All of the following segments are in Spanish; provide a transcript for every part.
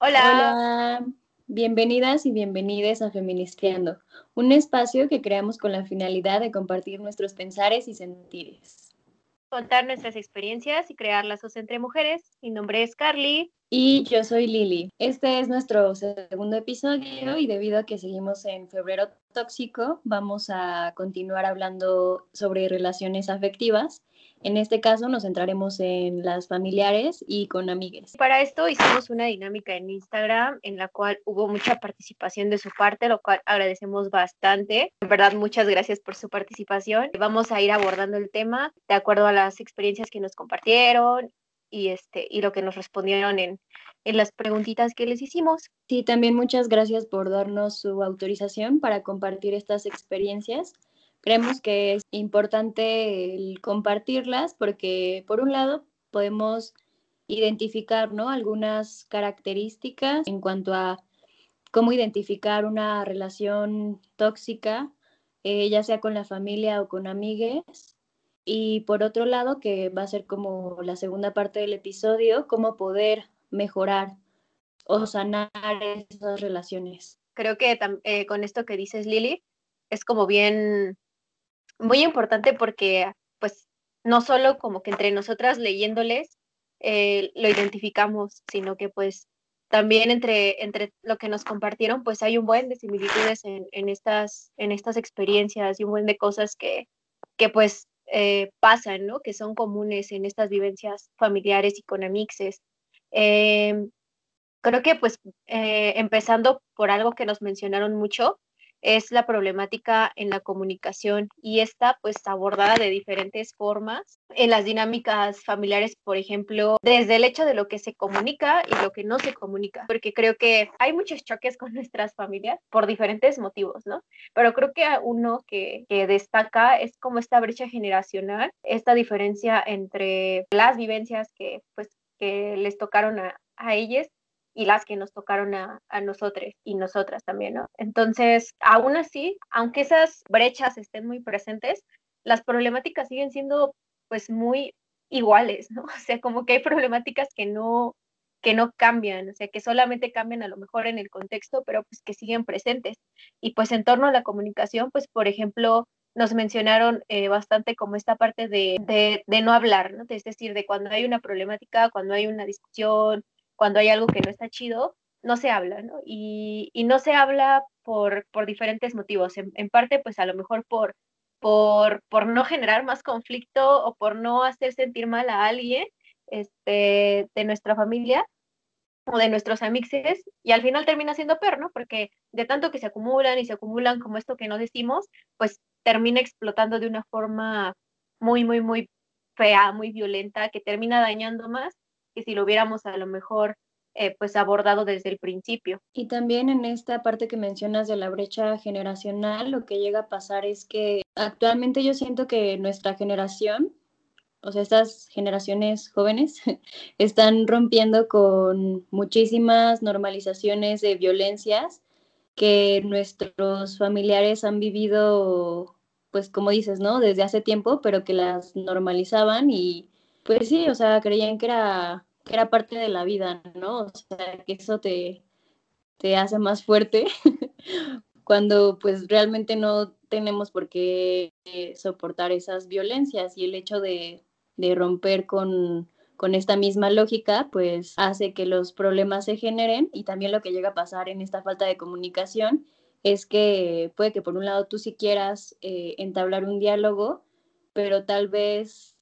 Hola. Bienvenidas y bienvenides a Feministiando, un espacio que creamos con la finalidad de compartir nuestros pensares y sentires. Contar nuestras experiencias y crear lazos entre mujeres. Mi nombre es Carly. Y yo soy Lili. Este es nuestro segundo episodio y debido a que seguimos en febrero tóxico, vamos a continuar hablando sobre relaciones afectivas en este caso nos centraremos en las familiares y con amigues. Para esto hicimos una dinámica en Instagram en la cual hubo mucha participación de su parte, lo cual agradecemos bastante. En verdad, muchas gracias por su participación. Vamos a ir abordando el tema de acuerdo a las experiencias que nos compartieron y, este, y lo que nos respondieron en, en las preguntitas que les hicimos. Sí, también muchas gracias por darnos su autorización para compartir estas experiencias. Creemos que es importante compartirlas porque, por un lado, podemos identificar ¿no? algunas características en cuanto a cómo identificar una relación tóxica, eh, ya sea con la familia o con amigues. Y por otro lado, que va a ser como la segunda parte del episodio, cómo poder mejorar o sanar esas relaciones. Creo que eh, con esto que dices, Lili, es como bien muy importante porque pues no solo como que entre nosotras leyéndoles eh, lo identificamos, sino que pues también entre, entre lo que nos compartieron, pues hay un buen de similitudes en, en estas, en estas experiencias y un buen de cosas que, que pues eh, pasan, ¿no? Que son comunes en estas vivencias familiares y con amixes. Em, creo que pues eh, empezando por algo que nos mencionaron mucho, es la problemática en la comunicación y esta pues abordada de diferentes formas en las dinámicas familiares, por ejemplo, desde el hecho de lo que se comunica y lo que no se comunica, porque creo que hay muchos choques con nuestras familias por diferentes motivos, ¿no? Pero creo que uno que, que destaca es como esta brecha generacional, esta diferencia entre las vivencias que pues que les tocaron a, a ellas y las que nos tocaron a, a nosotros y nosotras también, ¿no? Entonces, aún así, aunque esas brechas estén muy presentes, las problemáticas siguen siendo pues muy iguales, ¿no? O sea, como que hay problemáticas que no que no cambian, o sea, que solamente cambian a lo mejor en el contexto, pero pues que siguen presentes. Y pues en torno a la comunicación, pues por ejemplo, nos mencionaron eh, bastante como esta parte de, de, de, no hablar, ¿no? Es decir, de cuando hay una problemática, cuando hay una discusión, cuando hay algo que no está chido, no se habla, ¿no? Y, no se habla por, diferentes motivos. En, parte, pues a lo mejor por no generar más conflicto o por no hacer sentir mal a alguien este, de nuestra familia o de nuestros amixes, y al final termina siendo peor, ¿no? Porque de tanto que se acumulan y se acumulan como esto que no decimos, pues termina explotando de una forma muy, muy, muy fea, muy violenta, que termina dañando más que si lo hubiéramos a lo mejor eh, pues abordado desde el principio. Y también en esta parte que mencionas de la brecha generacional, lo que llega a pasar es que actualmente yo siento que nuestra generación, o sea, estas generaciones jóvenes, están rompiendo con muchísimas normalizaciones de violencias que nuestros familiares han vivido, pues como dices, ¿no? Desde hace tiempo, pero que las normalizaban y pues sí, o sea, creían que era era parte de la vida, ¿no? O sea, que eso te, te hace más fuerte cuando pues realmente no tenemos por qué soportar esas violencias y el hecho de, de romper con, con esta misma lógica, pues hace que los problemas se generen y también lo que llega a pasar en esta falta de comunicación es que puede que por un lado tú sí quieras eh, entablar un diálogo, pero tal vez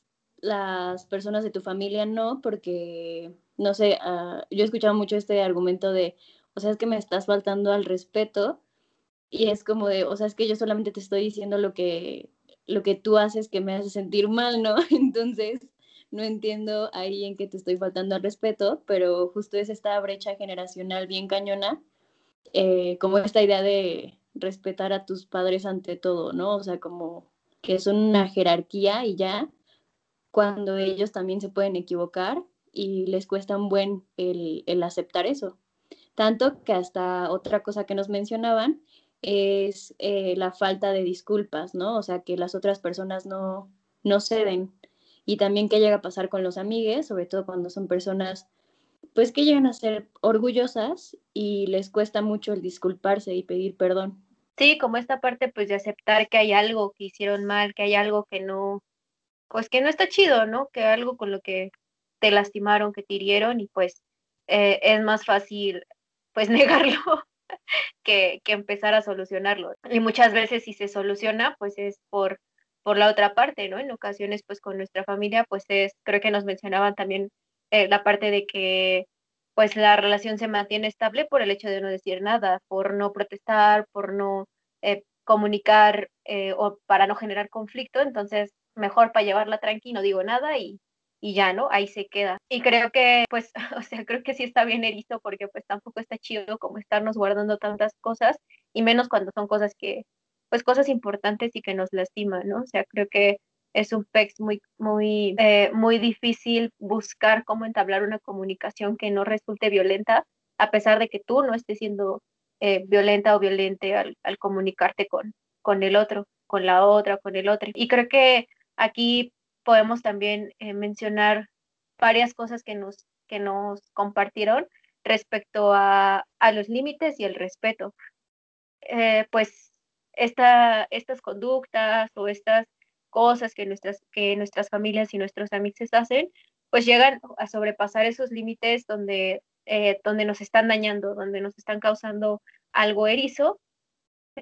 las personas de tu familia no, porque, no sé, uh, yo he escuchado mucho este argumento de, o sea, es que me estás faltando al respeto y es como de, o sea, es que yo solamente te estoy diciendo lo que, lo que tú haces que me hace sentir mal, ¿no? Entonces, no entiendo ahí en qué te estoy faltando al respeto, pero justo es esta brecha generacional bien cañona, eh, como esta idea de respetar a tus padres ante todo, ¿no? O sea, como que es una jerarquía y ya, cuando ellos también se pueden equivocar y les cuesta un buen el, el aceptar eso. Tanto que hasta otra cosa que nos mencionaban es eh, la falta de disculpas, ¿no? O sea, que las otras personas no, no ceden. Y también qué llega a pasar con los amigues, sobre todo cuando son personas pues que llegan a ser orgullosas y les cuesta mucho el disculparse y pedir perdón. Sí, como esta parte pues de aceptar que hay algo que hicieron mal, que hay algo que no, pues que no está chido, ¿no? Que algo con lo que te lastimaron, que te hirieron y pues eh, es más fácil pues negarlo que, que empezar a solucionarlo. Y muchas veces si se soluciona pues es por, por la otra parte, ¿no? En ocasiones pues con nuestra familia pues es, creo que nos mencionaban también eh, la parte de que pues la relación se mantiene estable por el hecho de no decir nada, por no protestar, por no eh, comunicar o para no generar conflicto, entonces mejor para llevarla tranqui, no digo nada y, y ya, ¿no? Ahí se queda. Y creo que, pues, o sea, creo que sí está bien erizo porque pues tampoco está chido como estarnos guardando tantas cosas y menos cuando son cosas que, pues, cosas importantes y que nos lastiman, ¿no? O sea, creo que es un pex muy, muy, eh, muy difícil buscar cómo entablar una comunicación que no resulte violenta, a pesar de que tú no estés siendo eh, violenta o violente al, al comunicarte con, con el otro, con la otra, con el otro. Y creo que aquí podemos también eh, mencionar varias cosas que nos, que nos compartieron respecto a, los límites y el respeto. Eh, pues esta, estas conductas o estas cosas que nuestras, que nuestras familias y nuestros amigos hacen, pues llegan a sobrepasar esos límites donde, eh, donde nos están dañando, donde nos están causando algo erizo.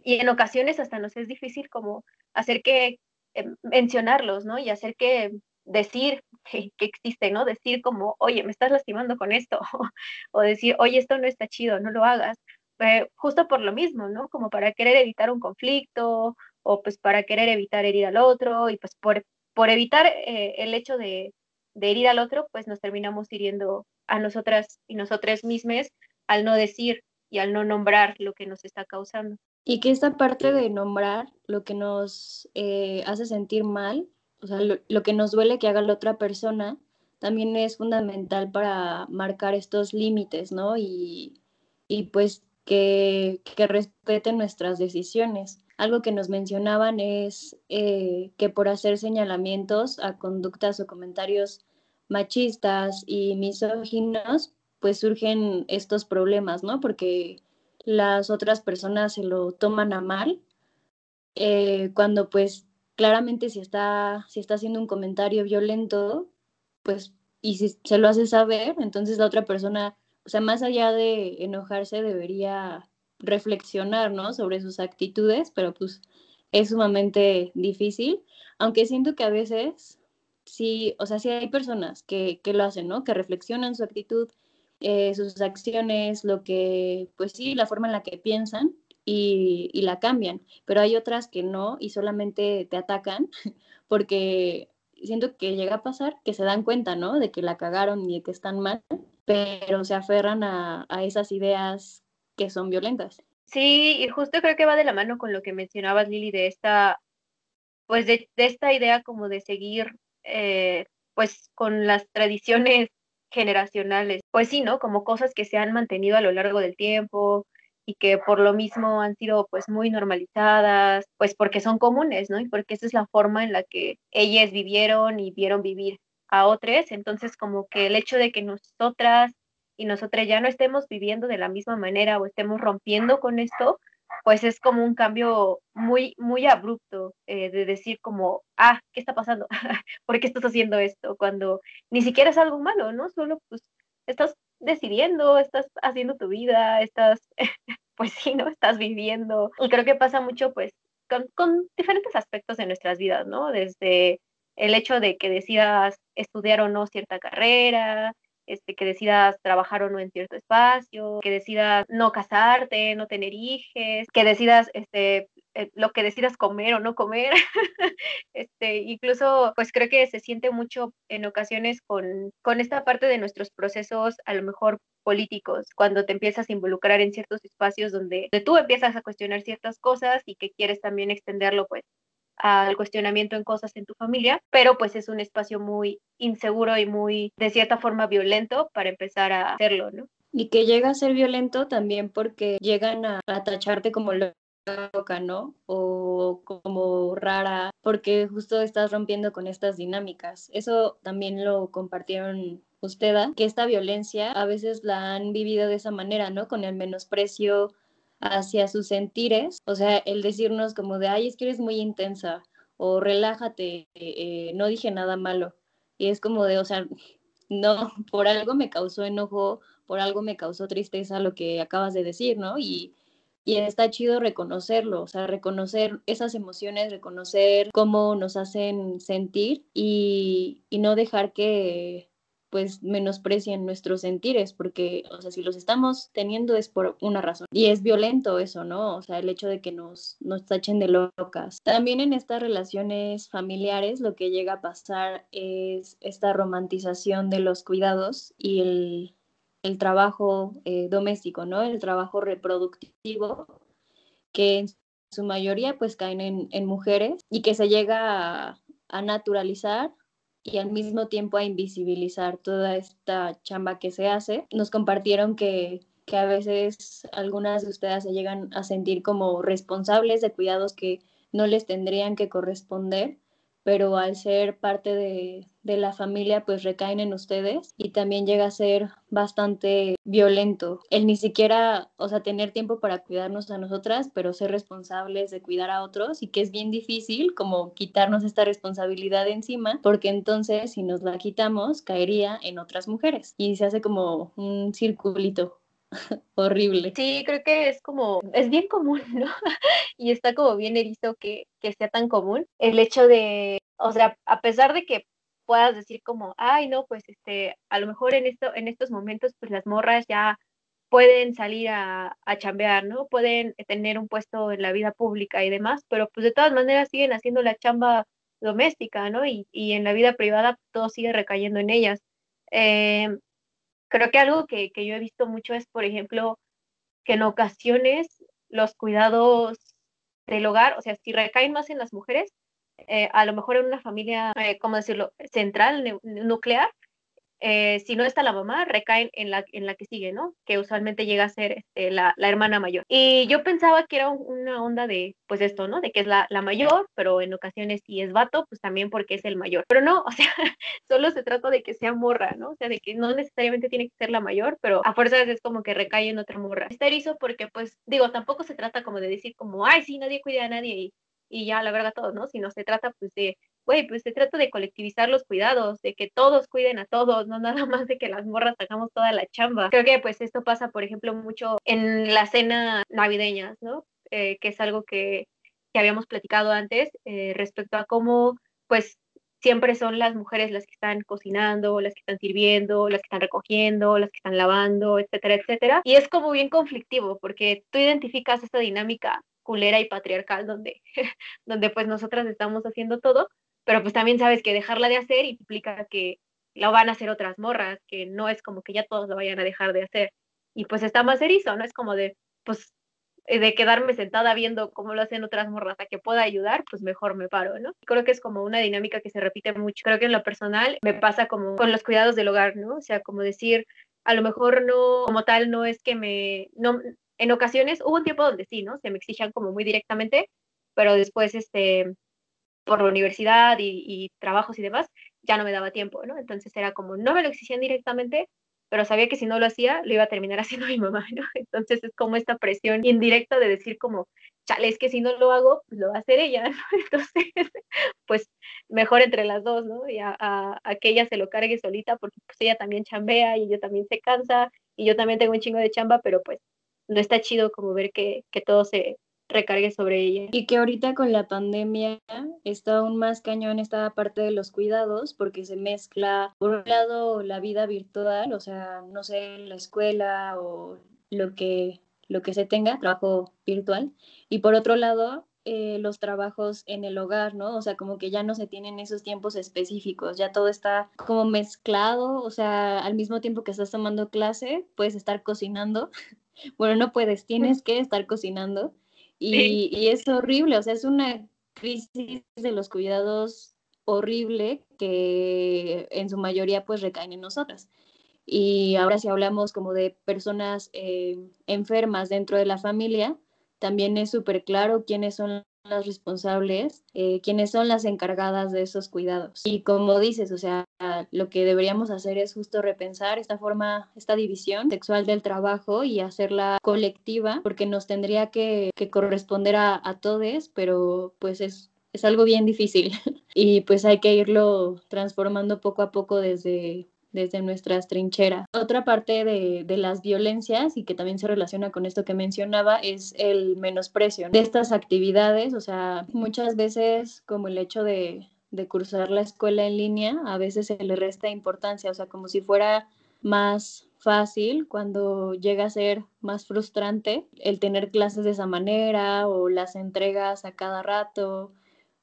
Y en ocasiones hasta nos es difícil como hacer que, eh, mencionarlos, ¿no? Y hacer que decir que, existe, ¿no? Decir como, oye, me estás lastimando con esto, o decir, oye, esto no está chido, no lo hagas, eh, justo por lo mismo, ¿no? Como para querer evitar un conflicto, o pues para querer evitar herir al otro, y pues por, por evitar eh, el hecho de, de herir al otro, pues nos terminamos hiriendo a nosotras y nosotras mismas al no decir y al no nombrar lo que nos está causando. Y que esta parte de nombrar lo que nos eh, hace sentir mal, o sea, lo, que nos duele que haga la otra persona, también es fundamental para marcar estos límites, ¿no? Y, y pues que, que, respeten nuestras decisiones. Algo que nos mencionaban es eh, que por hacer señalamientos a conductas o comentarios machistas y misóginos, pues surgen estos problemas, ¿no? Porque las otras personas se lo toman a mal, eh, cuando pues claramente si está, si está haciendo un comentario violento, pues, y si se lo hace saber, entonces la otra persona, o sea, más allá de enojarse, debería reflexionar, ¿no? Sobre sus actitudes, pero pues es sumamente difícil, aunque siento que a veces sí, o sea, sí hay personas que, que lo hacen, ¿no? Que reflexionan su actitud, eh, sus acciones, lo que, pues sí, la forma en la que piensan y, la cambian, pero hay otras que no y solamente te atacan porque siento que llega a pasar que se dan cuenta, ¿no? De que la cagaron y de que están mal, pero se aferran a, a esas ideas que son violentas. Sí, y justo creo que va de la mano con lo que mencionabas, Lili, de esta, pues de, de esta idea como de seguir, eh, pues con las tradiciones generacionales. Pues sí, ¿no? Como cosas que se han mantenido a lo largo del tiempo y que por lo mismo han sido pues muy normalizadas, pues porque son comunes, ¿no? Y porque esa es la forma en la que ellas vivieron y vieron vivir a otras. Entonces, como que el hecho de que nosotras y nosotras ya no estemos viviendo de la misma manera o estemos rompiendo con esto, pues es como un cambio muy, muy abrupto eh, de decir como, ah, ¿qué está pasando? ¿Por qué estás haciendo esto? Cuando ni siquiera es algo malo, ¿no? Solo pues estás decidiendo, estás haciendo tu vida, estás, pues sí, ¿no? Estás viviendo. Y creo que pasa mucho pues con, con diferentes aspectos de nuestras vidas, ¿no? Desde el hecho de que decidas estudiar o no cierta carrera, este, que decidas trabajar o no en cierto espacio, que decidas no casarte, no tener hijos, que decidas este, eh, lo que decidas comer o no comer. este, incluso, pues creo que se siente mucho en ocasiones con, con esta parte de nuestros procesos, a lo mejor políticos, cuando te empiezas a involucrar en ciertos espacios donde, donde tú empiezas a cuestionar ciertas cosas y que quieres también extenderlo pues al cuestionamiento en cosas en tu familia, pero pues es un espacio muy inseguro y muy, de cierta forma, violento para empezar a hacerlo, ¿no? Y que llega a ser violento también porque llegan a, tacharte como loca, ¿no? O como rara, porque justo estás rompiendo con estas dinámicas. Eso también lo compartieron usted, que esta violencia a veces la han vivido de esa manera, ¿no? Con el menosprecio hacia sus sentires, o sea, el decirnos como de, ay, es que eres muy intensa, o relájate, eh, no dije nada malo. Y es como de, o sea, no, por algo me causó enojo, por algo me causó tristeza lo que acabas de decir, ¿no? Y, y está chido reconocerlo, o sea, reconocer esas emociones, reconocer cómo nos hacen sentir y, y no dejar que pues menosprecien nuestros sentires, porque, o sea, si los estamos teniendo es por una razón. Y es violento eso, ¿no? O sea, el hecho de que nos, nos tachen de locas. También en estas relaciones familiares lo que llega a pasar es esta romantización de los cuidados y el, el trabajo eh, doméstico, ¿no? El trabajo reproductivo, que en su mayoría pues caen en, mujeres y que se llega a naturalizar y al mismo tiempo a invisibilizar toda esta chamba que se hace. Nos compartieron que, que a veces algunas de ustedes se llegan a sentir como responsables de cuidados que no les tendrían que corresponder pero al ser parte de, la familia, pues recaen en ustedes y también llega a ser bastante violento. El ni siquiera, o sea, tener tiempo para cuidarnos a nosotras, pero ser responsables de cuidar a otros y que es bien difícil como quitarnos esta responsabilidad encima, porque entonces si nos la quitamos, caería en otras mujeres y se hace como un circulito horrible. Sí, creo que es como, es bien común, ¿no? y está como bien erizo que, que sea tan común el hecho de, o sea, a pesar de que puedas decir como, ay, no, pues este, a lo mejor en, esto, en estos momentos, pues las morras ya pueden salir a, a chambear, ¿no? Pueden tener un puesto en la vida pública y demás, pero pues de todas maneras siguen haciendo la chamba doméstica, ¿no? Y, y en la vida privada todo sigue recayendo en ellas. Eh, Creo que algo que, que yo he visto mucho es, por ejemplo, que en ocasiones los cuidados del hogar, o sea, si recaen más en las mujeres, eh, a lo mejor en una familia, eh, ¿cómo decirlo?, central, nuclear, eh, si no está la mamá, recaen en la, en la que sigue, ¿no? Que usualmente llega a ser este, la, la, hermana mayor. Y yo pensaba que era una onda de, pues esto, ¿no? De que es la, la mayor, pero en ocasiones si es vato, pues también porque es el mayor. Pero no, o sea, solo se trata de que sea morra, ¿no? O sea, de que no necesariamente tiene que ser la mayor, pero a fuerzas es como que recae en otra morra. Está erizo porque, pues, digo, tampoco se trata como de decir como, ay, sí, nadie cuida a nadie y, y ya la verga todos, ¿no? Sino se trata pues de güey, pues se trata de colectivizar los cuidados, de que todos cuiden a todos, no nada más de que las morras sacamos toda la chamba. Creo que pues esto pasa, por ejemplo, mucho en la cena navideñas, ¿no? Eh, que es algo que, que habíamos platicado antes eh, respecto a cómo pues siempre son las mujeres las que están cocinando, las que están sirviendo, las que están recogiendo, las que están lavando, etcétera, etcétera. Y es como bien conflictivo porque tú identificas esta dinámica culera y patriarcal donde, donde pues nosotras estamos haciendo todo, pero pues también sabes que dejarla de hacer implica que lo van a hacer otras morras, que no es como que ya todos lo vayan a dejar de hacer. Y pues está más erizo, ¿no? Es como de, pues, eh, de quedarme sentada viendo cómo lo hacen otras morras a que pueda ayudar, pues mejor me paro, ¿no? Creo que es como una dinámica que se repite mucho. Creo que en lo personal me pasa como con los cuidados del hogar, ¿no? O sea, como decir, a lo mejor no, como tal, no es que me, no, en ocasiones hubo un tiempo donde sí, ¿no? Se me exigían como muy directamente, pero después, este, por la universidad y, trabajos y demás, ya no me daba tiempo, ¿no? Entonces era como, no me lo exigían directamente, pero sabía que si no lo hacía, lo iba a terminar haciendo mi mamá, ¿no? Entonces es como esta presión indirecta de decir como, chale, es que si no lo hago, pues lo va a hacer ella, ¿no? Entonces, pues mejor entre las dos, ¿no? Y a, a, que ella se lo cargue solita, porque pues ella también chambea y ella también se cansa y yo también tengo un chingo de chamba, pero pues no está chido como ver que, que todo se, recargue sobre ella. Y que ahorita con la pandemia está aún más cañón esta parte de los cuidados porque se mezcla, por un lado, la vida virtual, o sea, no sé, la escuela o lo que, lo que se tenga, trabajo virtual, y por otro lado, eh, los trabajos en el hogar, ¿no? O sea, como que ya no se tienen esos tiempos específicos, ya todo está como mezclado, o sea, al mismo tiempo que estás tomando clase, puedes estar cocinando. Bueno, no puedes, tienes que estar cocinando y, es horrible, o sea, es una crisis de los cuidados horrible que en su mayoría pues recaen en nosotras. Y ahora si hablamos como de personas eh, enfermas dentro de la familia, también es súper claro quiénes son las responsables, eh, quiénes son las encargadas de esos cuidados. Y como dices, o sea, lo que deberíamos hacer es justo repensar esta forma, esta división sexual del trabajo y hacerla colectiva, porque nos tendría que, corresponder a, a todos, pero pues es es algo bien difícil y pues hay que irlo transformando poco a poco desde, desde nuestras trincheras. Otra parte de, de, las violencias y que también se relaciona con esto que mencionaba es el menosprecio de estas actividades, o sea, muchas veces como el hecho de, de cursar la escuela en línea, a veces se le resta importancia, o sea, como si fuera más fácil cuando llega a ser más frustrante el tener clases de esa manera o las entregas a cada rato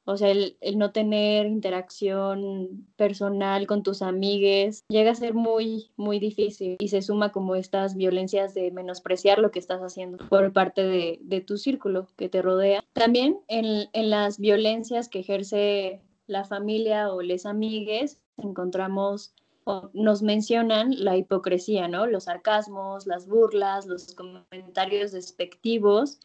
o sea, el, no tener interacción personal con tus amigues llega a ser muy, muy difícil y se suma como estas violencias de menospreciar lo que estás haciendo por parte de, tu círculo que te rodea. También en, en las violencias que ejerce la familia o les amigues encontramos o nos mencionan la hipocresía, ¿no? Los sarcasmos, las burlas, los comentarios despectivos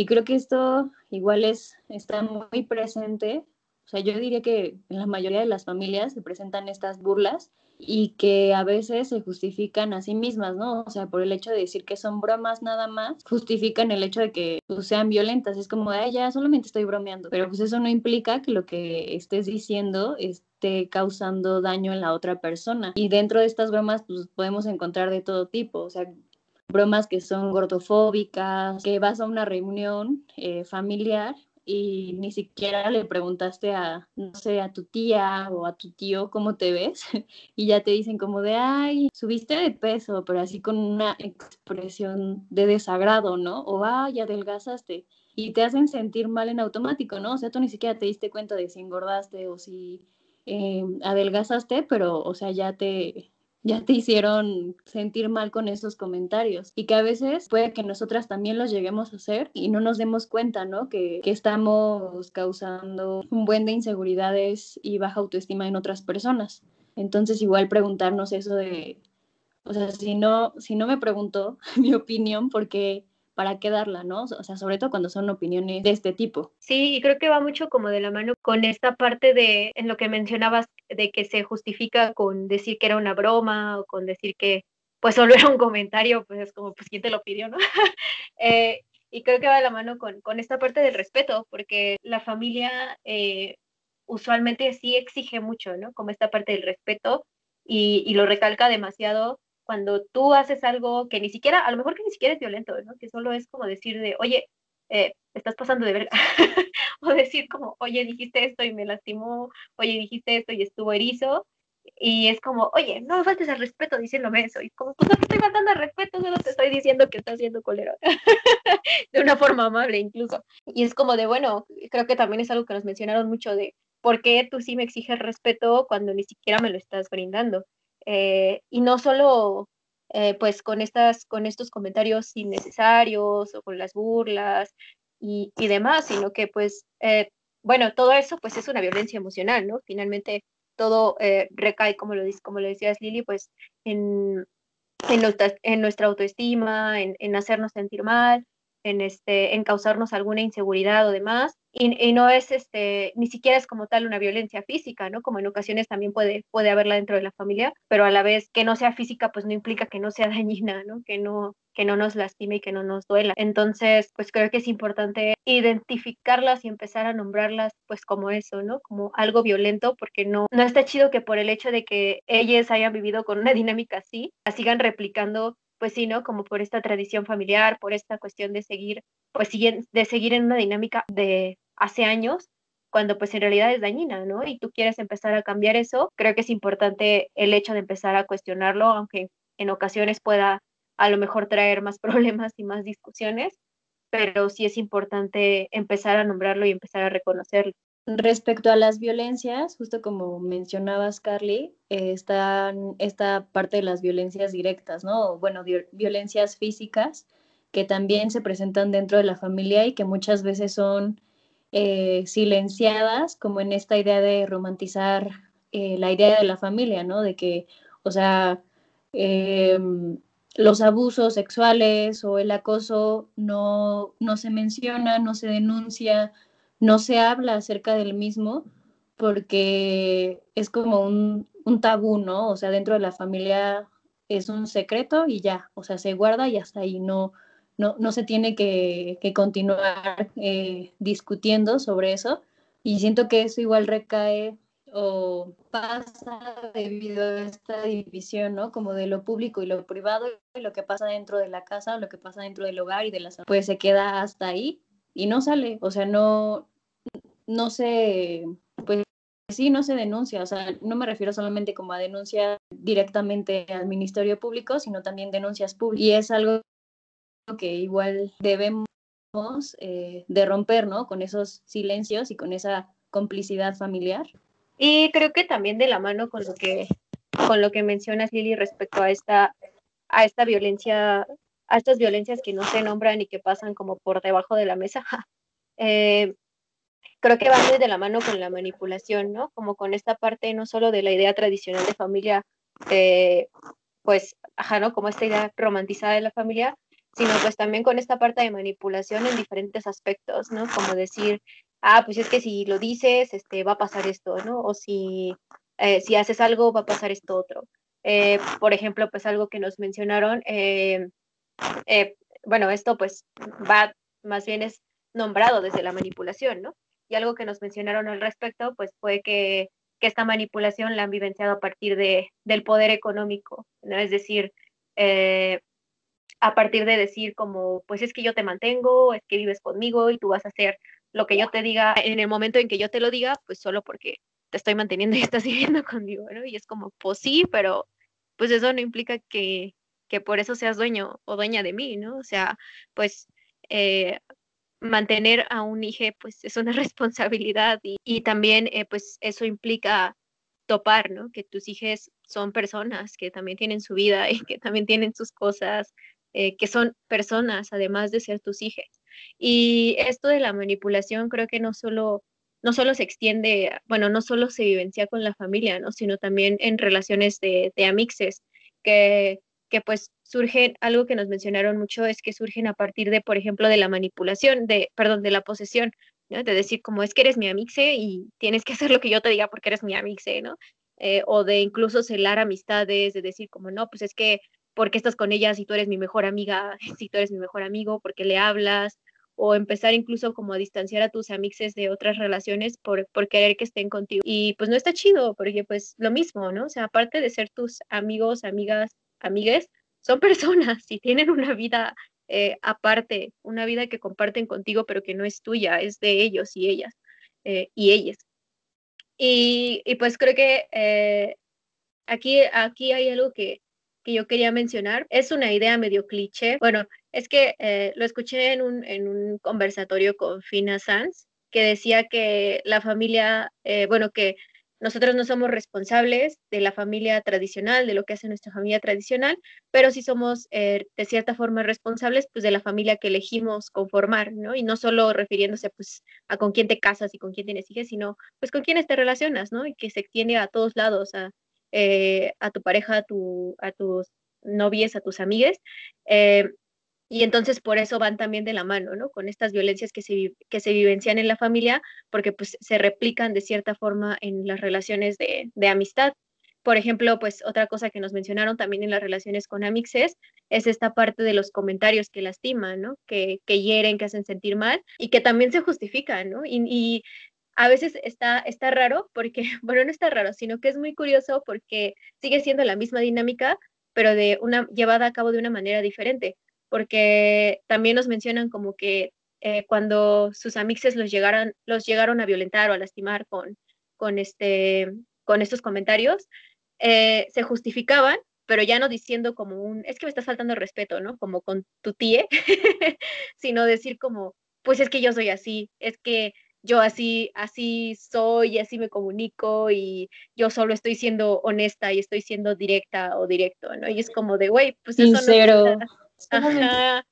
y creo que esto igual es, está muy presente. O sea, yo diría que en la mayoría de las familias se presentan estas burlas y que a veces se justifican a sí mismas, ¿no? O sea, por el hecho de decir que son bromas nada más, justifican el hecho de que pues, sean violentas. Es como, ay, ya solamente estoy bromeando. Pero pues eso no implica que lo que estés diciendo esté causando daño en la otra persona. Y dentro de estas bromas, pues podemos encontrar de todo tipo. O sea, bromas que son gordofóbicas, que vas a una reunión eh, familiar y ni siquiera le preguntaste a, no sé, a tu tía o a tu tío cómo te ves y ya te dicen como de, ay, subiste de peso, pero así con una expresión de desagrado, ¿no? O, ay, adelgazaste. Y te hacen sentir mal en automático, ¿no? O sea, tú ni siquiera te diste cuenta de si engordaste o si eh, adelgazaste, pero, o sea, ya te, ya te hicieron sentir mal con esos comentarios y que a veces puede que nosotras también los lleguemos a hacer y no nos demos cuenta, ¿no? Que, que estamos causando un buen de inseguridades y baja autoestima en otras personas. Entonces igual preguntarnos eso de, o sea, si no, si no me preguntó mi opinión, porque para qué darla, ¿no? O sea, sobre todo cuando son opiniones de este tipo. Sí, y creo que va mucho como de la mano con esta parte de, en lo que mencionabas, de que se justifica con decir que era una broma o con decir que pues solo era un comentario, pues es como, pues, ¿quién te lo pidió, no? eh, y creo que va de la mano con, con esta parte del respeto, porque la familia eh, usualmente sí exige mucho, ¿no? Como esta parte del respeto y, y lo recalca demasiado cuando tú haces algo que ni siquiera, a lo mejor que ni siquiera es violento, ¿no? Que solo es como decir de, oye, eh, estás pasando de verga. o decir como, oye, dijiste esto y me lastimó, oye, dijiste esto y estuvo erizo. Y es como, oye, no me faltes el respeto diciéndome eso. Y como, pues no te estoy faltando el respeto, solo te estoy diciendo que estás haciendo colero. de una forma amable incluso. Y es como de, bueno, creo que también es algo que nos mencionaron mucho de, ¿por qué tú sí me exiges respeto cuando ni siquiera me lo estás brindando? Eh, y no solo eh, pues con, estas, con estos comentarios innecesarios o con las burlas y, y demás, sino que pues, eh, bueno, todo eso pues es una violencia emocional, ¿no? Finalmente todo recae, como lo, como lo decías Lili, pues en, en, nuestra, en nuestra autoestima, en, en hacernos sentir mal, en, este, en causarnos alguna inseguridad o demás. Y, no es, este, ni siquiera es como tal una violencia física, ¿no? Como en ocasiones también puede, puede haberla dentro de la familia, pero a la vez que no sea física, pues no implica que no sea dañina, ¿no? Que no, que no nos lastime y que no nos duela. Entonces, pues creo que es importante identificarlas y empezar a nombrarlas pues como eso, ¿no? Como algo violento, porque no, no está chido que por el hecho de que ellas hayan vivido con una dinámica así, la sigan replicando pues sí, ¿no? Como por esta tradición familiar, por esta cuestión de seguir, pues de seguir en una dinámica de hace años, cuando pues en realidad es dañina, ¿no? Y tú quieres empezar a cambiar eso, creo que es importante el hecho de empezar a cuestionarlo, aunque en ocasiones pueda a lo mejor traer más problemas y más discusiones, pero sí es importante empezar a nombrarlo y empezar a reconocerlo. Respecto a las violencias, justo como mencionabas, Carly, eh, esta parte de las violencias directas, ¿no? Bueno, violencias físicas que también se presentan dentro de la familia y que muchas veces son eh, silenciadas, como en esta idea de romantizar eh, la idea de la familia, ¿no? De que, o sea, em, los abusos sexuales o el acoso no, no se menciona, no se denuncia, no se habla acerca del mismo porque es como un, un tabú, ¿no? O sea, dentro de la familia es un secreto y ya, o sea, se guarda y hasta ahí no, no, no se tiene que, que continuar eh, discutiendo sobre eso. Y siento que eso igual recae o pasa debido a esta división, ¿no? Como de lo público y lo privado, y lo que pasa dentro de la casa, lo que pasa dentro del hogar y de la pues se queda hasta ahí y no sale, o sea, no, no se, pues sí, no se denuncia, o sea, no me refiero solamente como a denuncia directamente al Ministerio Público, sino también denuncias públicas. Y es algo que igual debemos eh, de romper, ¿no? Con esos silencios y con esa complicidad familiar. Y creo que también de la mano con lo que, con lo que mencionas, Lili, respecto a esta, a esta violencia, a estas violencias que no se nombran y que pasan como por debajo de la mesa, eh, creo que va muy de la mano con la manipulación, ¿no? Como con esta parte no solo de la idea tradicional de familia, eh, pues, ajá, ¿no? Como esta idea romantizada de la familia, sino pues también con esta parte de manipulación en diferentes aspectos, ¿no? Como decir, ah, pues es que si lo dices, este, va a pasar esto, ¿no? O si, eh, si haces algo, va a pasar esto otro. Eh, por ejemplo, pues algo que nos mencionaron, eh, bueno, esto pues va, más bien es nombrado desde la manipulación, ¿no? Y algo que nos mencionaron al respecto, pues fue que, que esta manipulación la han vivenciado a partir de, del poder económico, ¿no? Es decir, a partir de decir como, pues es que yo te mantengo, es que vives conmigo y tú vas a hacer lo que yo te diga en el momento en que yo te lo diga, pues solo porque te estoy manteniendo y estás viviendo conmigo, ¿no? Y es como, pues sí, pero pues eso no implica que, que por eso seas dueño o dueña de mí, ¿no? O sea, pues eh, mantener a un hijo, pues es una responsabilidad y, también, eh, pues eso implica topar, ¿no? Que tus hijos son personas que también tienen su vida y que también tienen sus cosas, eh, que son personas, además de ser tus hijos. Y esto de la manipulación creo que no solo, no solo se extiende, bueno, no solo se vivencia con la familia, ¿no? sino también en relaciones de, de amixes, que, que pues surgen, algo que nos mencionaron mucho es que surgen a partir de, por ejemplo, de la manipulación, de, perdón, de la posesión, de decir como es que eres mi amixe y tienes que hacer lo que yo te diga porque eres mi amixe, ¿no? Eh, o de incluso celar amistades, de decir como no, pues es que, ¿por qué estás con ella si tú eres mi mejor amiga, si tú eres mi mejor amigo, por qué le hablas? o empezar incluso como a distanciar a tus amixes de otras relaciones por, por querer que estén contigo. Y pues no está chido, porque pues lo mismo, ¿no? O sea, aparte de ser tus amigos, amigas, amigues, son personas y tienen una vida eh, aparte, una vida que comparten contigo, pero que no es tuya, es de ellos y ellas eh, y ellas. Y, pues creo que eh, aquí, aquí hay algo que, que yo quería mencionar. Es una idea medio cliché. Bueno, es que lo escuché en un, en un conversatorio con Fina Sanz, que decía que la familia, bueno, que nosotros no somos responsables de la familia tradicional, de lo que hace nuestra familia tradicional, pero sí somos eh, de cierta forma responsables pues de la familia que elegimos conformar, ¿no? Y no solo refiriéndose pues a con quién te casas y con quién tienes hijas, sino pues con quiénes te relacionas, ¿no? Y que se extiende a todos lados, a, eh, a tu pareja, a, tu, a tus novias, a tus amigues. Eh, y entonces por eso van también de la mano, ¿no? Con estas violencias que se, que se vivencian en la familia, porque pues se replican de cierta forma en las relaciones de, de amistad. Por ejemplo, pues otra cosa que nos mencionaron también en las relaciones con amixes es esta parte de los comentarios que lastiman, ¿no? Que, que hieren, que hacen sentir mal y que también se justifican, ¿no? Y, y a veces está, está raro porque, bueno, no está raro, sino que es muy curioso porque sigue siendo la misma dinámica, pero de una, llevada a cabo de una manera diferente, porque también nos mencionan como que eh, cuando sus amixes los llegaron, los llegaron a violentar o a lastimar con, con, este, con estos comentarios, eh, se justificaban, pero ya no diciendo como un, es que me estás faltando respeto, ¿no? Como con tu tía, sino decir como, pues es que yo soy así, es que yo así, así soy, así me comunico y yo solo estoy siendo honesta y estoy siendo directa o directo, ¿no? Y es como de, güey, pues eso no... Ajá.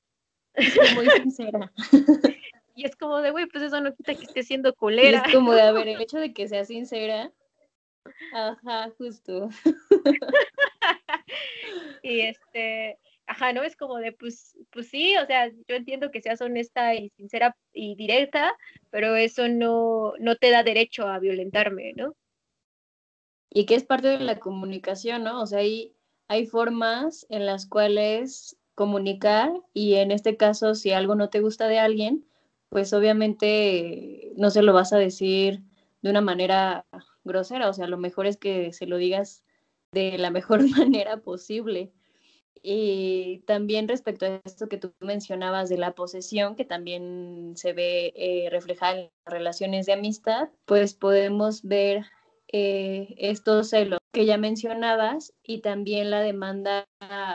Muy sincera. Y es como de, güey, pues eso no quita que esté siendo culera. es como de, a ver, el hecho de que sea sincera. Ajá, justo. y este, ajá, ¿no? Es como de, pues, pues sí, o sea, yo entiendo que seas honesta y sincera y directa, pero eso no, no te da derecho a violentarme, ¿no? Y que es parte de la comunicación, ¿no? O sea, hay, hay formas en las cuales comunicar y en este caso, si algo no te gusta de alguien, pues obviamente no se lo vas a decir de una manera grosera, o sea, lo mejor es que se lo digas de la mejor manera posible. Y también respecto a esto que tú mencionabas de la posesión, que también se ve eh, reflejada en las relaciones de amistad, pues podemos ver eh, estos celos que ya mencionabas y también la demanda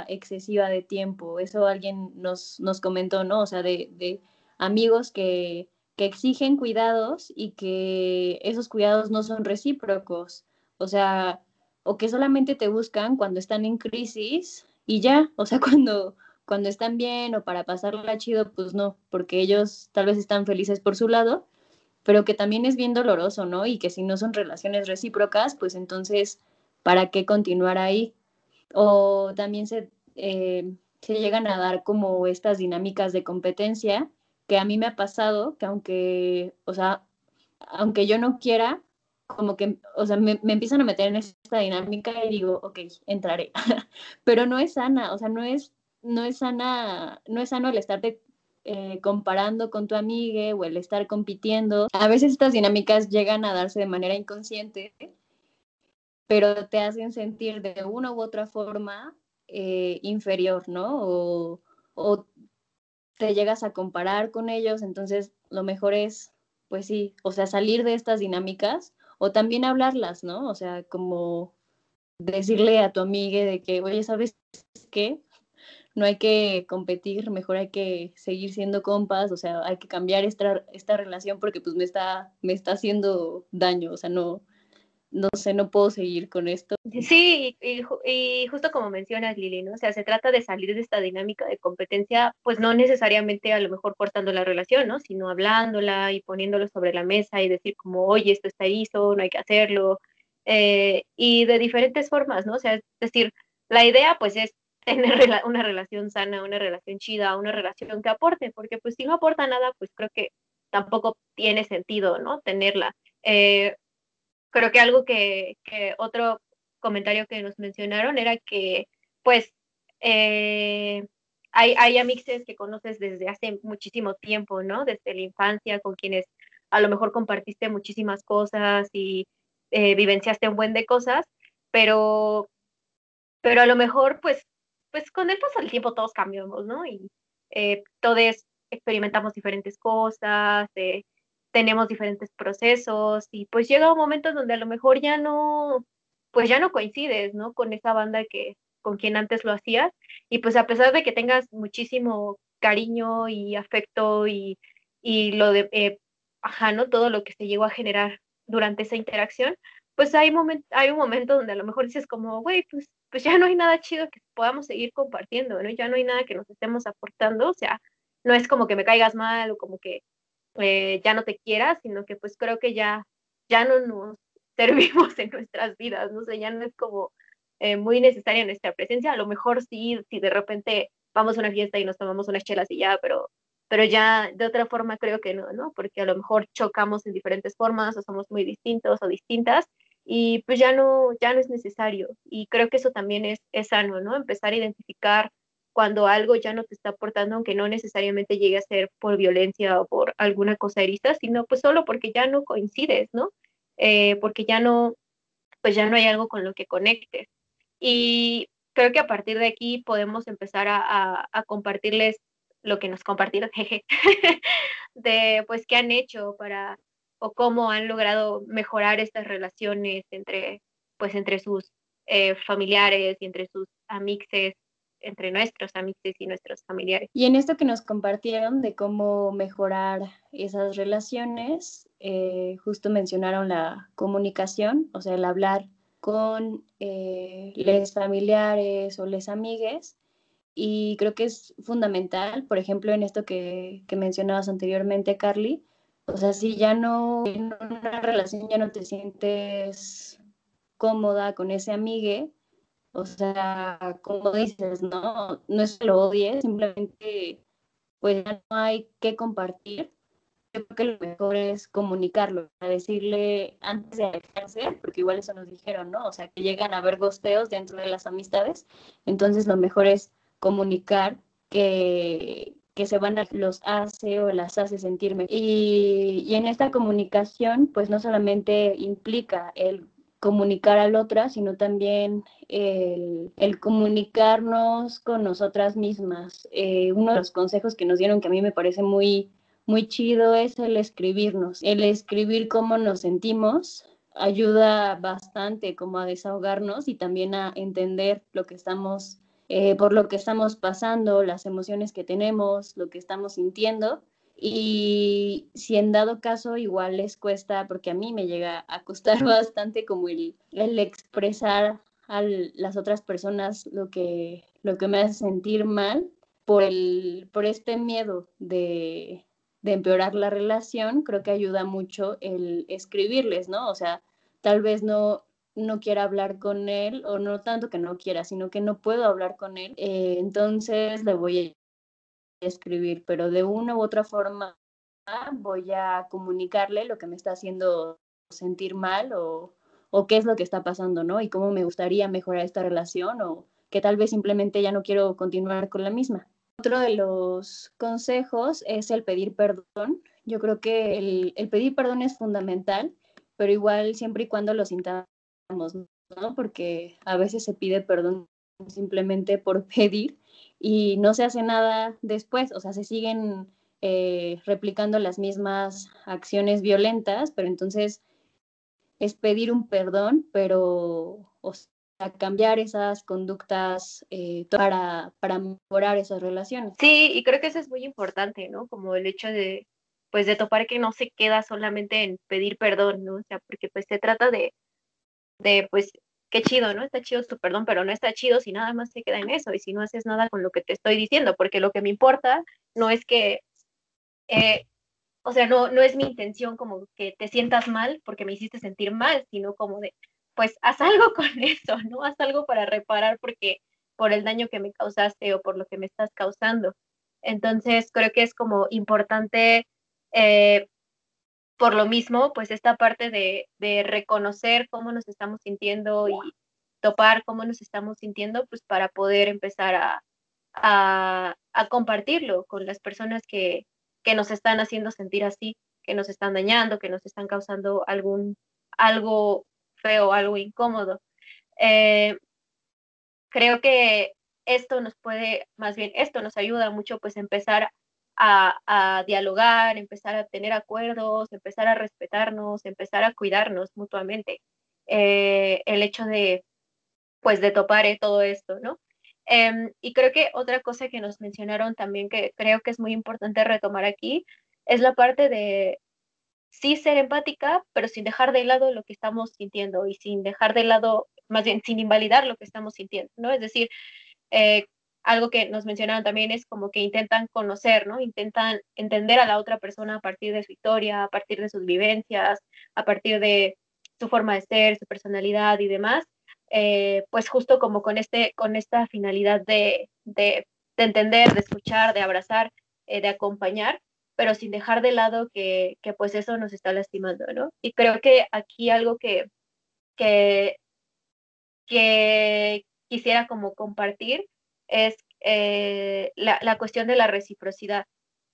excesiva de tiempo. Eso alguien nos, nos comentó, ¿no? O sea, de, de amigos que, que exigen cuidados y que esos cuidados no son recíprocos. O sea, o que solamente te buscan cuando están en crisis y ya, o sea, cuando, cuando están bien o para pasarla chido, pues no, porque ellos tal vez están felices por su lado, pero que también es bien doloroso, ¿no? Y que si no son relaciones recíprocas, pues entonces, ¿para qué continuar ahí? O también se, eh, se llegan a dar como estas dinámicas de competencia, que a mí me ha pasado, que aunque, o sea, aunque yo no quiera, como que, o sea, me, empiezan a meter en esta dinámica y digo, ok, entraré. Pero no es sana, o sea, no es, no es sana, no es sano el estarte eh, comparando con tu amiga o el estar compitiendo. A veces estas dinámicas llegan a darse de manera inconsciente, pero te hacen sentir de una u otra forma eh, inferior, ¿no? O, o te llegas a comparar con ellos, entonces lo mejor es, pues sí, o sea, salir de estas dinámicas o también hablarlas, ¿no? O sea, como decirle a tu amiga de que, oye, ¿sabes qué? No hay que competir, mejor hay que seguir siendo compas, o sea, hay que cambiar esta, esta relación porque pues me está, me está haciendo daño, o sea, no, no sé, no puedo seguir con esto. Sí, y, justo como mencionas, Lili, ¿no? O sea, se trata de salir de esta dinámica de competencia, pues no necesariamente a lo mejor cortando la relación, ¿no? Sino hablándola y poniéndolo sobre la mesa y decir como, oye, esto está hizo, no hay que hacerlo, eh, y de diferentes formas, ¿no? O sea, es decir, la idea pues es tener una relación sana, una relación chida, una relación que aporte, porque pues si no aporta nada, pues creo que tampoco tiene sentido, ¿no? Tenerla. Eh, creo que algo que, otro comentario que nos mencionaron era que, pues, eh, hay, hay amixes que conoces desde hace muchísimo tiempo, ¿no? Desde la infancia, con quienes a lo mejor compartiste muchísimas cosas y eh, vivenciaste un buen de cosas, pero, pero a lo mejor, pues, pues con el paso del tiempo todos cambiamos, ¿no? Y eh, todos experimentamos diferentes cosas, eh, tenemos diferentes procesos y pues llega un momento donde a lo mejor ya no, pues ya no coincides, ¿no? Con esa banda que, con quien antes lo hacías y pues a pesar de que tengas muchísimo cariño y afecto y, y lo de, eh. Todo lo que se llegó a generar durante esa interacción, pues hay, hay un momento donde a lo mejor dices como, güey, pues, pues ya no hay nada chido que podamos seguir compartiendo, ¿no? Ya no hay nada que nos estemos aportando, o sea, no es como que me caigas mal o como que eh, ya no te quieras, sino que pues creo que ya, ya no nos servimos en nuestras vidas, no sé, ya no es como eh, muy necesaria nuestra presencia, a lo mejor sí, si de repente vamos a una fiesta y nos tomamos unas chelas y ya, pero, pero ya de otra forma creo que no, ¿no? Porque a lo mejor chocamos en diferentes formas o somos muy distintos o distintas y pues ya no, ya no es necesario. Y creo que eso también es, es sano, ¿no? Empezar a identificar cuando algo ya no te está aportando, aunque no necesariamente llegue a ser por violencia o por alguna cosa erista, sino pues solo porque ya no coincides, ¿no? Eh, porque ya no, pues ya no hay algo con lo que conectes. Y creo que a partir de aquí podemos empezar a, a, compartirles lo que nos compartieron, jeje, de pues qué han hecho para o cómo han logrado mejorar estas relaciones entre pues entre sus eh, familiares y entre sus amixes entre nuestros amigos y nuestros familiares. Y en esto que nos compartieron de cómo mejorar esas relaciones, eh, justo mencionaron la comunicación, o sea, el hablar con eh, les familiares o les amigues. Y creo que es fundamental, por ejemplo, en esto que, que mencionabas anteriormente, Carly, o sea, si ya no en una relación ya no te sientes cómoda con ese amigue, O sea, como dices, no, no es que lo odie, simplemente pues ya no hay que compartir. Yo creo que lo mejor es comunicarlo, decirle antes de alejarse, porque igual eso nos dijeron, ¿no? O sea, que llegan a haber gosteos dentro de las amistades, entonces lo mejor es comunicar que, que se van a los hace o las hace sentirme. Y, y en esta comunicación, pues no solamente implica el comunicar al otro, sino también el, comunicarnos con nosotras mismas. Eh, uno de los consejos que nos dieron que a mí me parece muy, muy chido es el escribirnos. El escribir cómo nos sentimos ayuda bastante como a desahogarnos y también a entender lo que estamos, eh, por lo que estamos pasando, las emociones que tenemos, lo que estamos sintiendo y si en dado caso igual les cuesta, porque a mí me llega a costar bastante como el, el expresar a las otras personas lo que, lo que me hace sentir mal por, el, por este miedo de, de empeorar la relación, creo que ayuda mucho el escribirles, ¿no? O sea, tal vez no, no quiera hablar con él, o no tanto que no quiera, sino que no puedo hablar con él, eh, entonces le voy a escribir, pero de una u otra forma voy a comunicarle lo que me está haciendo sentir mal o, o qué es lo que está pasando, ¿no? Y cómo me gustaría mejorar esta relación o que tal vez simplemente ya no quiero continuar con la misma. Otro de los consejos es el pedir perdón. Yo creo que el, el pedir perdón es fundamental, pero igual siempre y cuando lo sintamos, ¿no? Porque a veces se pide perdón simplemente por pedir y no se hace nada después, o sea, se siguen eh, replicando las mismas acciones violentas, pero entonces es pedir un perdón, pero o sea, cambiar esas conductas eh, para, para mejorar esas relaciones. Sí, y creo que eso es muy importante, ¿no? Como el hecho de, pues, de topar que no se queda solamente en pedir perdón, ¿no? O sea, porque pues se trata de, de pues, qué chido, ¿no? Está chido tu perdón, pero no está chido si nada más se queda en eso y si no haces nada con lo que te estoy diciendo, porque lo que me importa no es que, eh, o sea, no, no es mi intención como que te sientas mal porque me hiciste sentir mal, sino como de, pues haz algo con eso, ¿no? Haz algo para reparar porque por el daño que me causaste o por lo que me estás causando. Entonces, creo que es como importante eh, por lo mismo, pues esta parte de, reconocer cómo nos estamos sintiendo y topar cómo nos estamos sintiendo, pues para poder empezar a, compartirlo con las personas que, nos están haciendo sentir así, que nos están dañando, que nos están causando algún, algo feo, algo incómodo. Eh, creo que esto nos puede, más bien, esto nos ayuda mucho pues empezar a, dialogar, empezar a tener acuerdos, empezar a respetarnos, empezar a cuidarnos mutuamente. Eh, el hecho de, pues, de topar eh, todo esto, ¿no? Em, y creo que otra cosa que nos mencionaron también que creo que es muy importante retomar aquí es la parte de sí ser empática, pero sin dejar de lado lo que estamos sintiendo y sin dejar de lado, más bien sin invalidar lo que estamos sintiendo, ¿no? Es decir, eh, algo que nos mencionaron también es como que intentan conocer, ¿no? Intentan entender a la otra persona a partir de su historia, a partir de sus vivencias, a partir de su forma de ser, su personalidad y demás, eh, pues justo como con, este, con esta finalidad de, de, entender, de escuchar, de abrazar, eh, de acompañar, pero sin dejar de lado que, que, pues eso nos está lastimando, ¿no? Y creo que aquí algo que, que, que quisiera como compartir es eh, la, cuestión de la reciprocidad,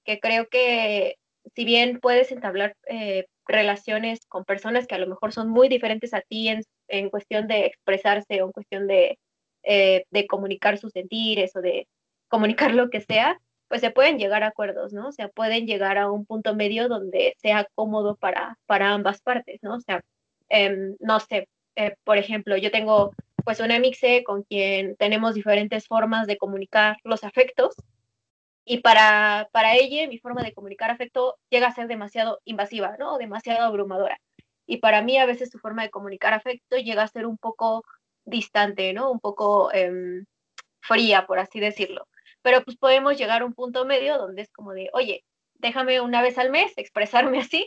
que creo que si bien puedes entablar eh, relaciones con personas que a lo mejor son muy diferentes a ti en, en cuestión de expresarse o en cuestión de, eh, de comunicar sus sentires o de comunicar lo que sea, pues se pueden llegar a acuerdos, ¿no? O sea, pueden llegar a un punto medio donde sea cómodo para, para ambas partes, ¿no? O sea, em, no sé, por ejemplo, yo tengo pues una mixe con quien tenemos diferentes formas de comunicar los afectos y para, para ella mi forma de comunicar afecto llega a ser demasiado invasiva, ¿no? Demasiado abrumadora. Y para mí a veces su forma de comunicar afecto llega a ser un poco distante, ¿no? Un poco em, fría, por así decirlo. Pero pues podemos llegar a un punto medio donde es como de, oye, déjame una vez al mes expresarme así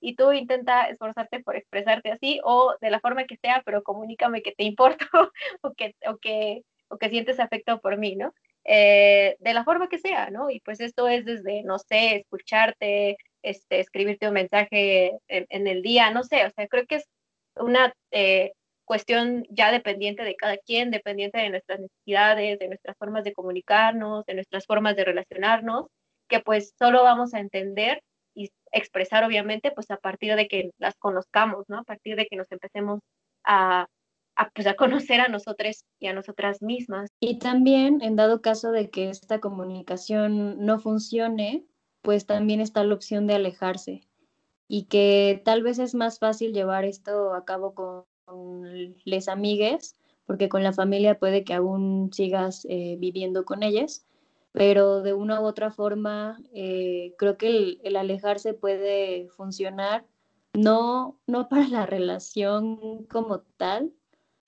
y tú intenta esforzarte por expresarte así o de la forma que sea, pero comunícame que te importo o que, o que, o que sientes afecto por mí, ¿no? Eh, de la forma que sea, ¿no? Y pues esto es desde, no sé, escucharte, este, escribirte un mensaje en, el día, no sé, o sea, creo que es una eh, cuestión ya dependiente de cada quien, dependiente de nuestras necesidades, de nuestras formas de comunicarnos, de nuestras formas de relacionarnos, que pues solo vamos a entender y expresar obviamente pues a partir de que las conozcamos, ¿no? A partir de que nos empecemos a, a, pues, a conocer a nosotros y a nosotras mismas. Y también, en dado caso de que esta comunicación no funcione, pues también está la opción de alejarse y que tal vez es más fácil llevar esto a cabo con, les amigues, porque con la familia puede que aún sigas eh, viviendo con ellas, pero de una u otra forma eh, creo que el, alejarse puede funcionar, no, no para la relación como tal,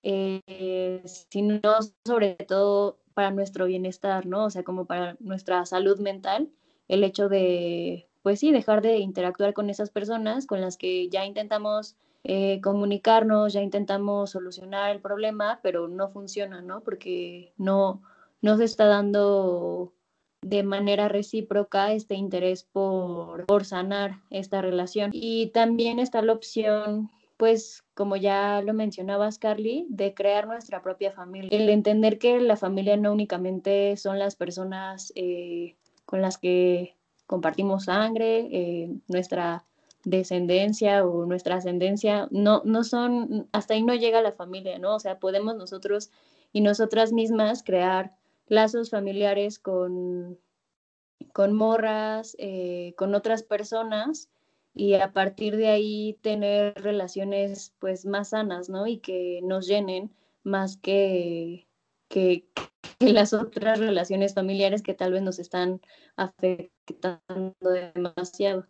eh, sino sobre todo para nuestro bienestar, ¿no? O sea, como para nuestra salud mental, el hecho de, pues sí, dejar de interactuar con esas personas con las que ya intentamos eh, comunicarnos, ya intentamos solucionar el problema, pero no funciona, ¿no? Porque no, no está dando de manera recíproca este interés por, por sanar esta relación. Y también está la opción pues como ya lo mencionabas, Carly, de crear nuestra propia familia. El entender que la familia no únicamente son las personas eh, con las que compartimos sangre, eh, nuestra descendencia o nuestra ascendencia, no, no son, hasta ahí no llega la familia, ¿no? O sea, podemos nosotros y nosotras mismas crear lazos familiares con, con morras, eh, con otras personas y a partir de ahí tener relaciones pues más sanas, ¿no? Y que nos llenen más que, que, las otras relaciones familiares que tal vez nos están afectando demasiado.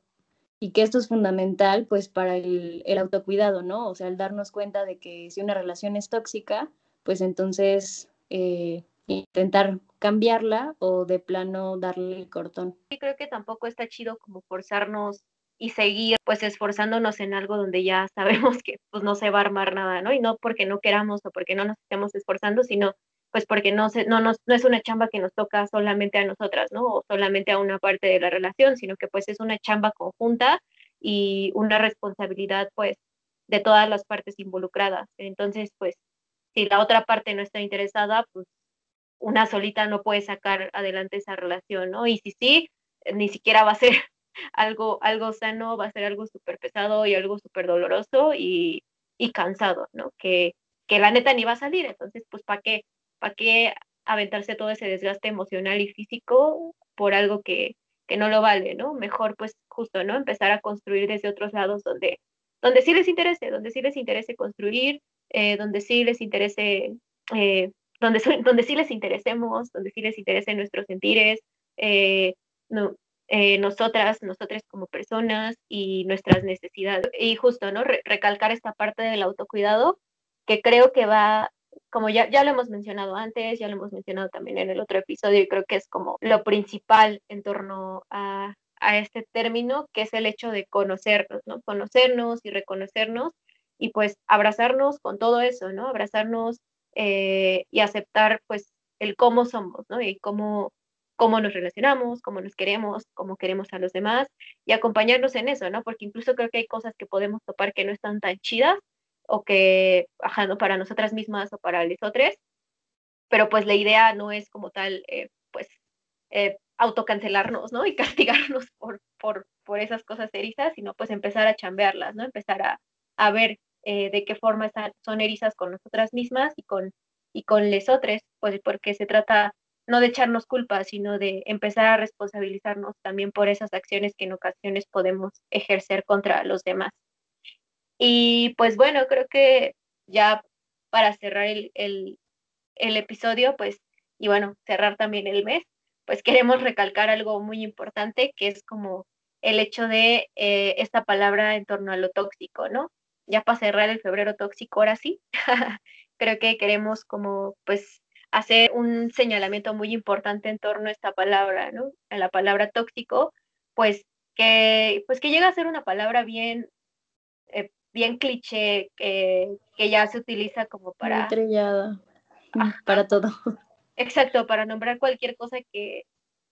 Y que esto es fundamental pues para el, el autocuidado, ¿no? O sea, el darnos cuenta de que si una relación es tóxica, pues entonces eh, intentar cambiarla o de plano darle el cortón. Y creo que tampoco está chido como forzarnos y seguir pues esforzándonos en algo donde ya sabemos que pues no se va a armar nada, ¿no? Y no porque no queramos o porque no nos estemos esforzando, sino pues porque no, se, no, nos, no es una chamba que nos toca solamente a nosotras, ¿no? O solamente a una parte de la relación, sino que pues es una chamba conjunta y una responsabilidad pues de todas las partes involucradas. Entonces, pues si la otra parte no está interesada, pues una solita no puede sacar adelante esa relación, ¿no? Y si sí, ni siquiera va a ser algo, algo sano va a ser algo súper pesado y algo súper doloroso y, y, cansado, ¿no? Que, que la neta ni va a salir, entonces, pues, ¿para qué, para qué aventarse todo ese desgaste emocional y físico por algo que, que no lo vale, ¿no? Mejor, pues, justo, ¿no? Empezar a construir desde otros lados donde, donde sí les interese, donde sí les interese construir, eh, donde sí les interese, eh, donde, donde sí les interesemos, donde sí les interese nuestros sentires, eh, no, eh, nosotras, nosotras como personas y nuestras necesidades. Y justo, ¿no? recalcar esta parte del autocuidado que creo que va, como ya, ya lo hemos mencionado antes, ya lo hemos mencionado también en el otro episodio y creo que es como lo principal en torno a, a este término, que es el hecho de conocernos, ¿no? Conocernos y reconocernos y pues abrazarnos con todo eso, ¿no? Abrazarnos eh, y aceptar pues el cómo somos, ¿no? Y cómo cómo nos relacionamos, cómo nos queremos, cómo queremos a los demás y acompañarnos en eso, ¿no? Porque incluso creo que hay cosas que podemos topar que no están tan chidas o que, ajá, ¿no? Para nosotras mismas o para los otros, pero pues la idea no es como tal, eh, pues, eh, autocancelarnos, ¿no? Y castigarnos por, por, por esas cosas erizas, sino pues empezar a chambearlas, ¿no? Empezar a, a ver eh, de qué forma son erizas con nosotras mismas y con, y con les otros, pues porque se trata no de echarnos culpa, sino de empezar a responsabilizarnos también por esas acciones que en ocasiones podemos ejercer contra los demás. Y pues bueno, creo que ya para cerrar el, episodio, pues, y bueno, cerrar también el mes, pues queremos recalcar algo muy importante, que es como el hecho de eh, esta palabra en torno a lo tóxico, ¿no? Ya para cerrar el febrero tóxico, ahora sí, creo que queremos como pues hacer un señalamiento muy importante en torno a esta palabra, ¿no? A la palabra tóxico, pues que, pues que llega a ser una palabra bien, eh, bien cliché, que ya se utiliza como para... Estrellada, para todo. Exacto, para nombrar cualquier cosa que,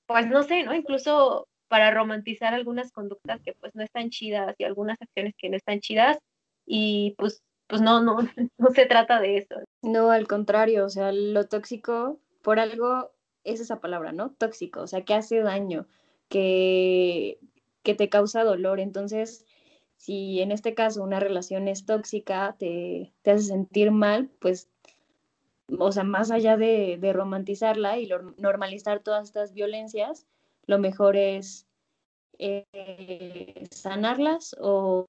pues no sé, ¿no? Incluso para romantizar algunas conductas que pues no están chidas y algunas acciones que no están chidas y pues pues no, no, no se trata de eso. No, al contrario, o sea, lo tóxico, por algo es esa palabra, ¿no? Tóxico, o sea, que hace daño, que, que te causa dolor. Entonces, si en este caso una relación es tóxica, te, te hace sentir mal, pues, o sea, más allá de, de romantizarla y normalizar todas estas violencias, lo mejor es eh, sanarlas o,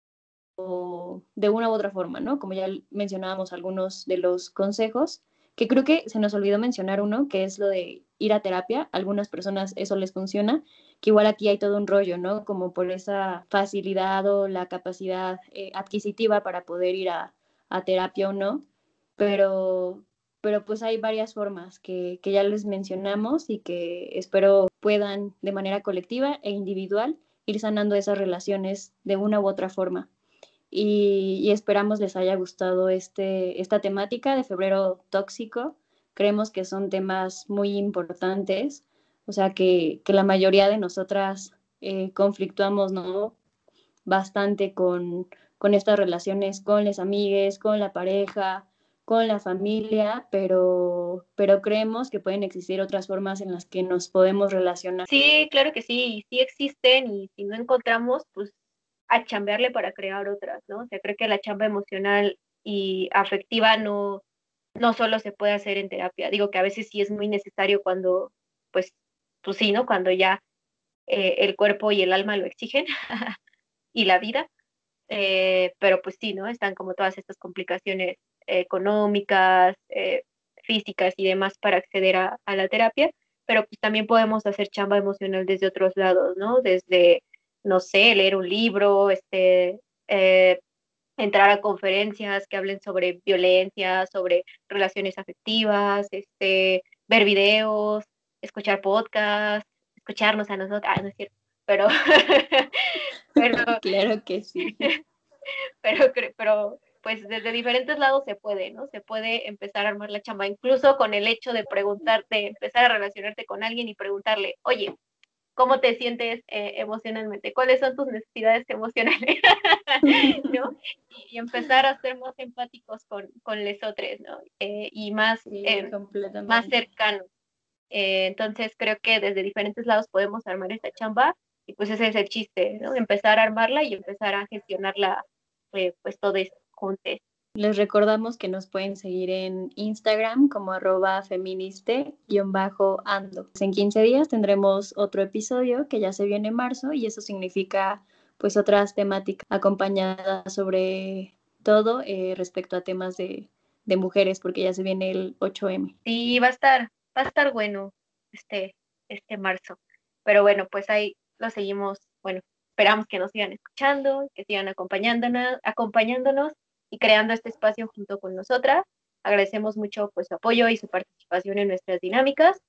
de una u otra forma, ¿no? Como ya mencionábamos algunos de los consejos, que creo que se nos olvidó mencionar uno, que es lo de ir a terapia. algunas personas eso les funciona, que igual aquí hay todo un rollo, ¿no? Como por esa facilidad o la capacidad eh, adquisitiva para poder ir a, a terapia o no, pero pero pues hay varias formas que, que, ya les mencionamos y que espero puedan de manera colectiva e individual ir sanando esas relaciones de una u otra forma. Y, y esperamos les haya gustado este, esta temática de febrero tóxico. Creemos que son temas muy importantes, o sea que, que la mayoría de nosotras eh, conflictuamos ¿no? bastante con, con estas relaciones con las amigues, con la pareja, con la familia, pero, pero creemos que pueden existir otras formas en las que nos podemos relacionar. Sí, claro que sí, sí existen y si no encontramos, pues a chambearle para crear otras, ¿no? O sea, creo que la chamba emocional y afectiva no, no solo se puede hacer en terapia. Digo que a veces sí es muy necesario cuando, pues, pues sí, ¿no? Cuando ya eh, el cuerpo y el alma lo exigen y la vida. Eh, pero pues sí, ¿no? Están como todas estas complicaciones económicas, eh, físicas y demás para acceder a, la terapia, pero pues también podemos hacer chamba emocional desde otros lados, ¿no? Desde, no sé, leer un libro, este, eh, entrar a conferencias que hablen sobre violencia, sobre relaciones afectivas, este, ver videos, escuchar podcasts, escucharnos a nosotros, ah, no es cierto, pero, pero claro que sí. Pero, pero pues desde diferentes lados se puede, ¿no? Se puede empezar a armar la chamba, incluso con el hecho de preguntarte, empezar a relacionarte con alguien y preguntarle, oye, ¿cómo te sientes eh, emocionalmente? ¿Cuáles son tus necesidades emocionales? ¿No? Y, empezar a ser más empáticos con, con otros, ¿no? Eh, y más, eh, más cercanos. entonces creo que desde diferentes lados podemos armar esta chamba y pues ese es el chiste, ¿no? Empezar a armarla y empezar a gestionarla pues todo esto. Les recordamos que nos pueden seguir en Instagram como arroba feministe-ando. En 15 días tendremos otro episodio que ya se viene en marzo y eso significa pues otras temáticas acompañadas sobre todo eh, respecto a temas de, de, mujeres porque ya se viene el 8M. Sí, va a estar, va a estar bueno este, este marzo. Pero bueno, pues ahí lo seguimos, bueno, esperamos que nos sigan escuchando, que sigan acompañándonos, acompañándonos y creando este espacio junto con nosotras. Agradecemos mucho pues su apoyo y su participación en nuestras dinámicas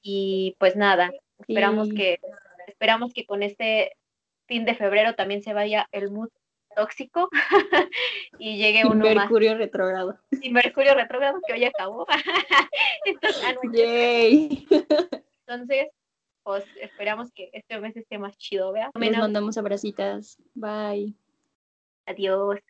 y pues nada, esperamos que esperamos que con este fin de febrero también se vaya el mood tóxico y llegue uno Mercurio más. Mercurio retrógrado. Y Mercurio retrógrado que hoy acabó. Entonces, ah, Entonces, pues esperamos que este mes esté más chido, ¿vea? Les mandamos abracitas. Bye. Adiós.